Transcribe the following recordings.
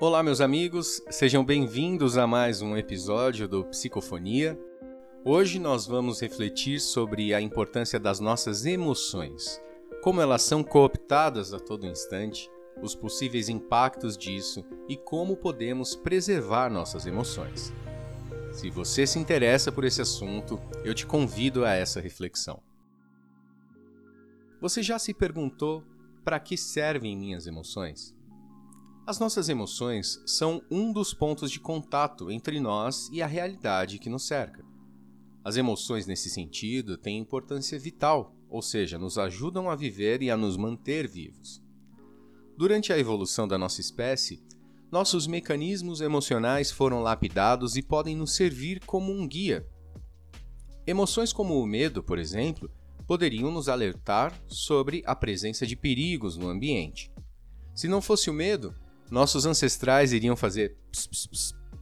Olá, meus amigos, sejam bem-vindos a mais um episódio do Psicofonia. Hoje nós vamos refletir sobre a importância das nossas emoções, como elas são cooptadas a todo instante, os possíveis impactos disso e como podemos preservar nossas emoções. Se você se interessa por esse assunto, eu te convido a essa reflexão. Você já se perguntou para que servem minhas emoções? As nossas emoções são um dos pontos de contato entre nós e a realidade que nos cerca. As emoções, nesse sentido, têm importância vital, ou seja, nos ajudam a viver e a nos manter vivos. Durante a evolução da nossa espécie, nossos mecanismos emocionais foram lapidados e podem nos servir como um guia. Emoções como o medo, por exemplo, poderiam nos alertar sobre a presença de perigos no ambiente. Se não fosse o medo, nossos ancestrais iriam fazer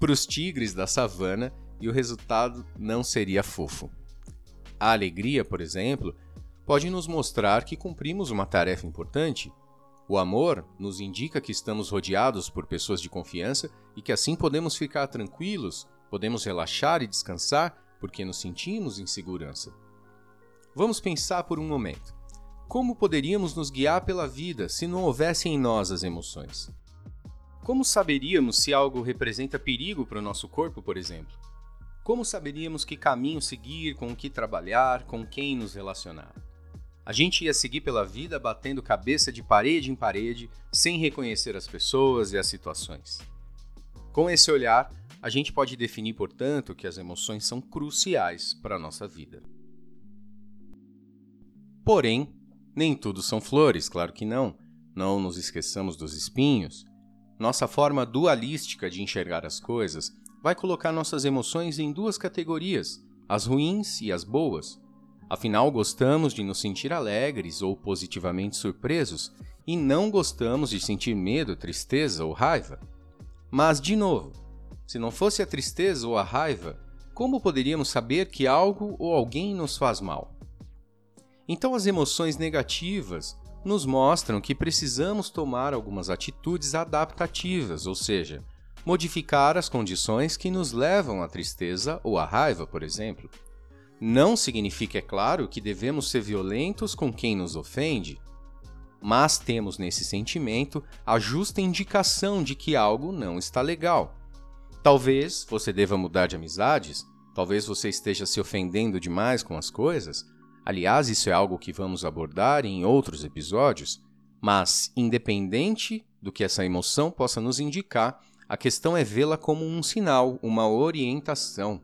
para os tigres da savana e o resultado não seria fofo. A alegria, por exemplo, pode nos mostrar que cumprimos uma tarefa importante. O amor nos indica que estamos rodeados por pessoas de confiança e que assim podemos ficar tranquilos, podemos relaxar e descansar porque nos sentimos em segurança. Vamos pensar por um momento. Como poderíamos nos guiar pela vida se não houvesse em nós as emoções? Como saberíamos se algo representa perigo para o nosso corpo, por exemplo? Como saberíamos que caminho seguir, com o que trabalhar, com quem nos relacionar? A gente ia seguir pela vida batendo cabeça de parede em parede, sem reconhecer as pessoas e as situações. Com esse olhar, a gente pode definir, portanto, que as emoções são cruciais para a nossa vida. Porém, nem tudo são flores, claro que não. Não nos esqueçamos dos espinhos. Nossa forma dualística de enxergar as coisas vai colocar nossas emoções em duas categorias, as ruins e as boas. Afinal, gostamos de nos sentir alegres ou positivamente surpresos e não gostamos de sentir medo, tristeza ou raiva. Mas, de novo, se não fosse a tristeza ou a raiva, como poderíamos saber que algo ou alguém nos faz mal? Então, as emoções negativas nos mostram que precisamos tomar algumas atitudes adaptativas, ou seja, modificar as condições que nos levam à tristeza ou à raiva, por exemplo. Não significa, é claro, que devemos ser violentos com quem nos ofende, mas temos nesse sentimento a justa indicação de que algo não está legal. Talvez você deva mudar de amizades, talvez você esteja se ofendendo demais com as coisas, Aliás, isso é algo que vamos abordar em outros episódios, mas, independente do que essa emoção possa nos indicar, a questão é vê-la como um sinal, uma orientação.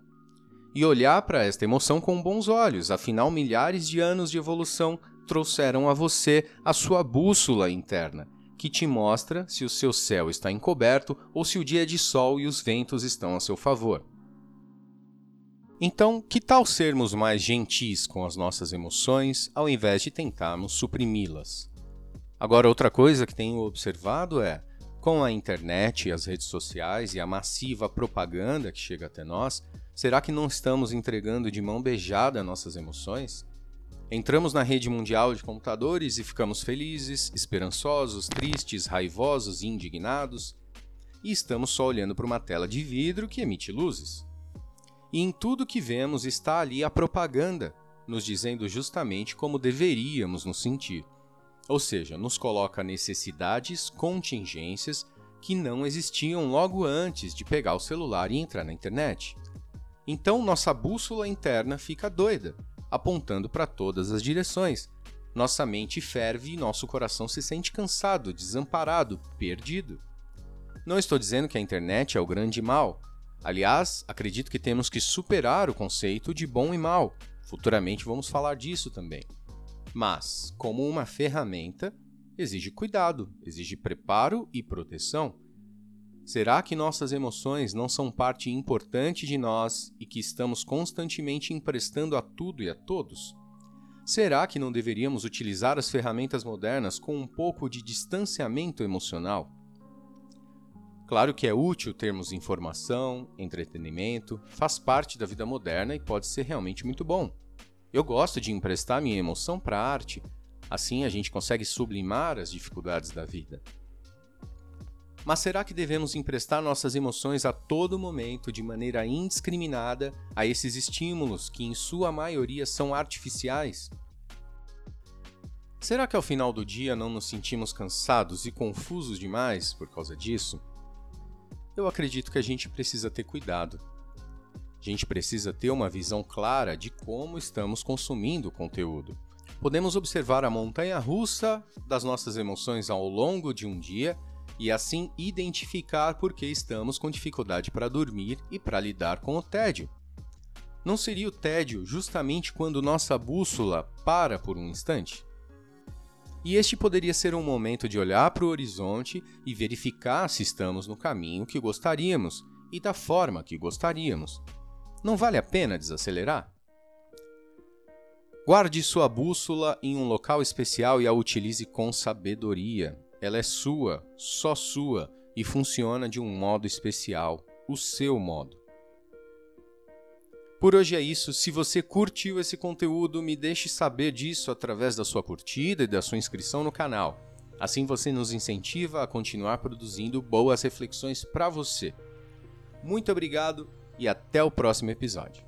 E olhar para esta emoção com bons olhos, afinal, milhares de anos de evolução trouxeram a você a sua bússola interna, que te mostra se o seu céu está encoberto ou se o dia é de sol e os ventos estão a seu favor. Então, que tal sermos mais gentis com as nossas emoções ao invés de tentarmos suprimi-las? Agora, outra coisa que tenho observado é, com a internet, as redes sociais e a massiva propaganda que chega até nós, será que não estamos entregando de mão beijada nossas emoções? Entramos na rede mundial de computadores e ficamos felizes, esperançosos, tristes, raivosos e indignados, e estamos só olhando para uma tela de vidro que emite luzes. E em tudo que vemos está ali a propaganda, nos dizendo justamente como deveríamos nos sentir. Ou seja, nos coloca necessidades, contingências que não existiam logo antes de pegar o celular e entrar na internet. Então nossa bússola interna fica doida, apontando para todas as direções. Nossa mente ferve e nosso coração se sente cansado, desamparado, perdido. Não estou dizendo que a internet é o grande mal, Aliás, acredito que temos que superar o conceito de bom e mal. Futuramente vamos falar disso também. Mas, como uma ferramenta, exige cuidado, exige preparo e proteção. Será que nossas emoções não são parte importante de nós e que estamos constantemente emprestando a tudo e a todos? Será que não deveríamos utilizar as ferramentas modernas com um pouco de distanciamento emocional? Claro que é útil termos informação, entretenimento, faz parte da vida moderna e pode ser realmente muito bom. Eu gosto de emprestar minha emoção para a arte, assim a gente consegue sublimar as dificuldades da vida. Mas será que devemos emprestar nossas emoções a todo momento, de maneira indiscriminada, a esses estímulos que, em sua maioria, são artificiais? Será que ao final do dia não nos sentimos cansados e confusos demais por causa disso? Eu acredito que a gente precisa ter cuidado. A gente precisa ter uma visão clara de como estamos consumindo o conteúdo. Podemos observar a montanha russa das nossas emoções ao longo de um dia e assim identificar por que estamos com dificuldade para dormir e para lidar com o tédio. Não seria o tédio justamente quando nossa bússola para por um instante? E este poderia ser um momento de olhar para o horizonte e verificar se estamos no caminho que gostaríamos e da forma que gostaríamos. Não vale a pena desacelerar? Guarde sua bússola em um local especial e a utilize com sabedoria. Ela é sua, só sua, e funciona de um modo especial, o seu modo. Por hoje é isso. Se você curtiu esse conteúdo, me deixe saber disso através da sua curtida e da sua inscrição no canal. Assim você nos incentiva a continuar produzindo boas reflexões para você. Muito obrigado e até o próximo episódio.